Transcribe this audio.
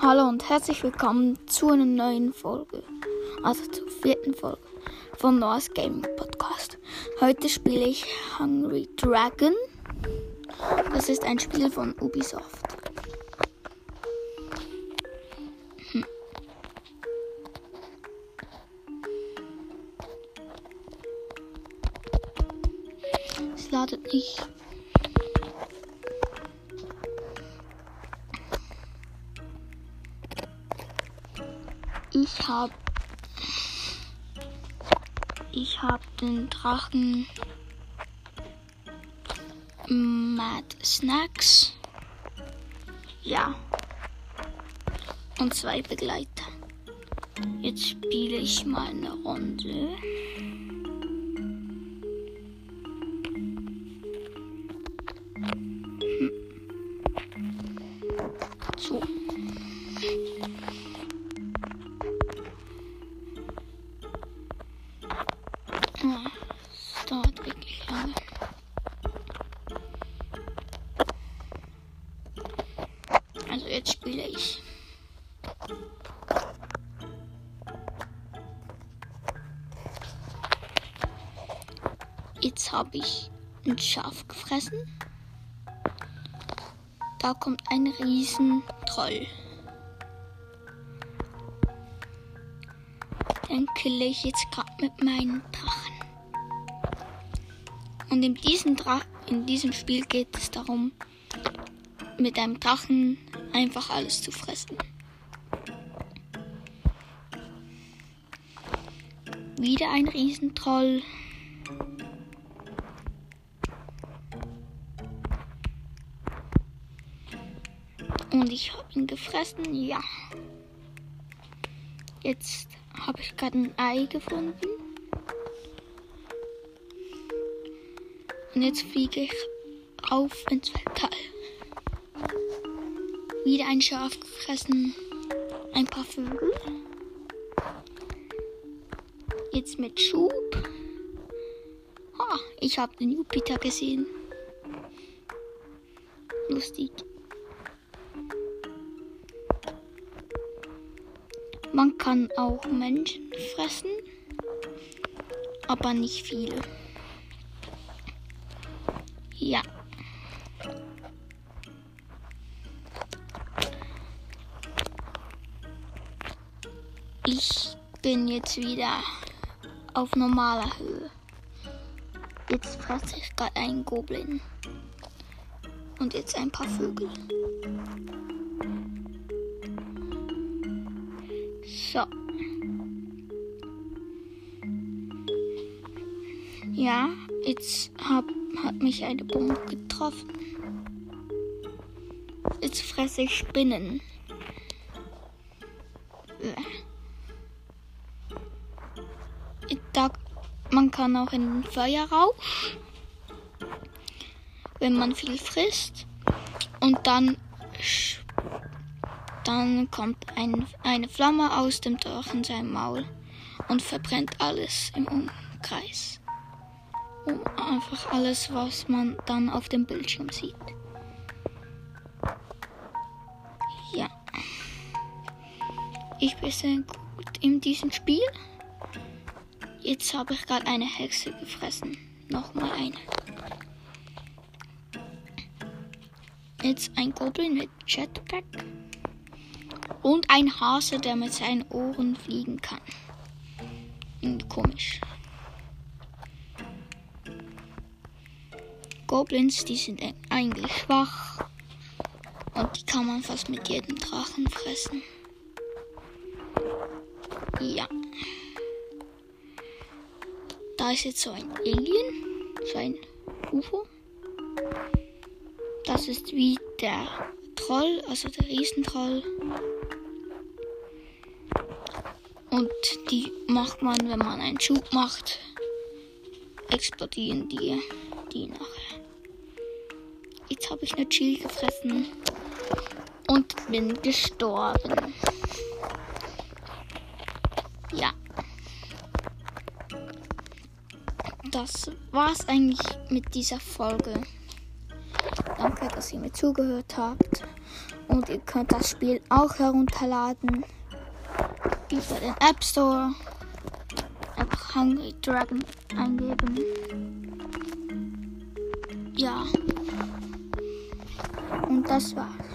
Hallo und herzlich willkommen zu einer neuen Folge, also zur vierten Folge vom Noah's Gaming Podcast. Heute spiele ich Hungry Dragon. Das ist ein Spiel von Ubisoft. Hm. Es ladet nicht. Ich habe ich habe den Drachen Mad Snacks. Ja. Und zwei Begleiter. Jetzt spiele ich mal eine Runde. Jetzt habe ich ein Schaf gefressen. Da kommt ein Riesentroll. Den kille ich jetzt gerade mit meinen Drachen. Und in diesem, Dra in diesem Spiel geht es darum, mit einem Drachen einfach alles zu fressen. Wieder ein Riesentroll. Und ich habe ihn gefressen, ja. Jetzt habe ich gerade ein Ei gefunden. Und jetzt fliege ich auf ins Weltall. Wieder ein Schaf gefressen. Ein paar Vögel. Jetzt mit Schub. Ha, ich habe den Jupiter gesehen. Lustig. Man kann auch Menschen fressen, aber nicht viele. Ja. Ich bin jetzt wieder auf normaler Höhe. Jetzt fresse ich gerade einen Goblin. Und jetzt ein paar Vögel. So. Ja, jetzt hab, hat mich eine Bombe getroffen. Jetzt fresse ich Spinnen. Da, man kann auch in den Feuerrausch, wenn man viel frisst. Und dann sch- dann kommt ein, eine Flamme aus dem Drachen seinem Maul und verbrennt alles im Umkreis. Um einfach alles, was man dann auf dem Bildschirm sieht. Ja. Ich bin sehr gut in diesem Spiel. Jetzt habe ich gerade eine Hexe gefressen. Nochmal eine. Jetzt ein Goblin mit Jetpack. Und ein Hase, der mit seinen Ohren fliegen kann. Irgendwie komisch. Goblins, die sind e- eigentlich schwach. Und die kann man fast mit jedem Drachen fressen. Ja. Da ist jetzt so ein Alien. So ein UFO. Das ist wie der Troll, also der Riesentroll. Und die macht man, wenn man einen Schub macht, explodieren die, die nachher. Jetzt habe ich eine Chili gefressen und bin gestorben. Ja. Das war's eigentlich mit dieser Folge. Danke, dass ihr mir zugehört habt. Und ihr könnt das Spiel auch herunterladen über den App Store. Einfach Hungry Dragon eingeben. Ja. Und das war's.